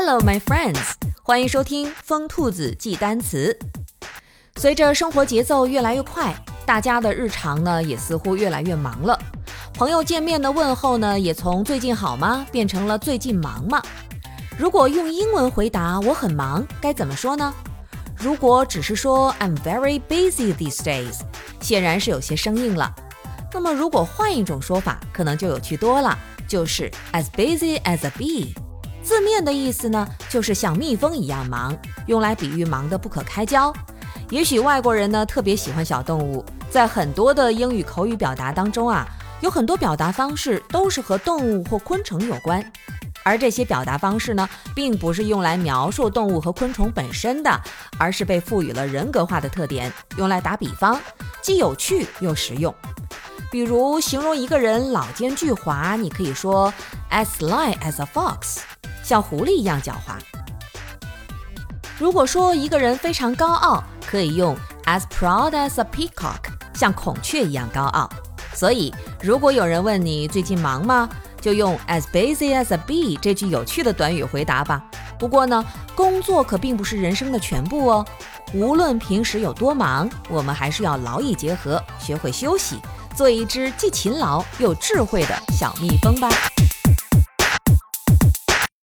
Hello, my friends！欢迎收听疯兔子记单词。随着生活节奏越来越快，大家的日常呢也似乎越来越忙了。朋友见面的问候呢，也从“最近好吗”变成了“最近忙吗”。如果用英文回答“我很忙”，该怎么说呢？如果只是说 “I'm very busy these days”，显然是有些生硬了。那么如果换一种说法，可能就有趣多了，就是 “as busy as a bee”。字面的意思呢，就是像蜜蜂一样忙，用来比喻忙得不可开交。也许外国人呢特别喜欢小动物，在很多的英语口语表达当中啊，有很多表达方式都是和动物或昆虫有关。而这些表达方式呢，并不是用来描述动物和昆虫本身的，而是被赋予了人格化的特点，用来打比方，既有趣又实用。比如形容一个人老奸巨猾，你可以说 as sly as a fox。像狐狸一样狡猾。如果说一个人非常高傲，可以用 as proud as a peacock，像孔雀一样高傲。所以，如果有人问你最近忙吗，就用 as busy as a bee 这句有趣的短语回答吧。不过呢，工作可并不是人生的全部哦。无论平时有多忙，我们还是要劳逸结合，学会休息，做一只既勤劳又智慧的小蜜蜂吧。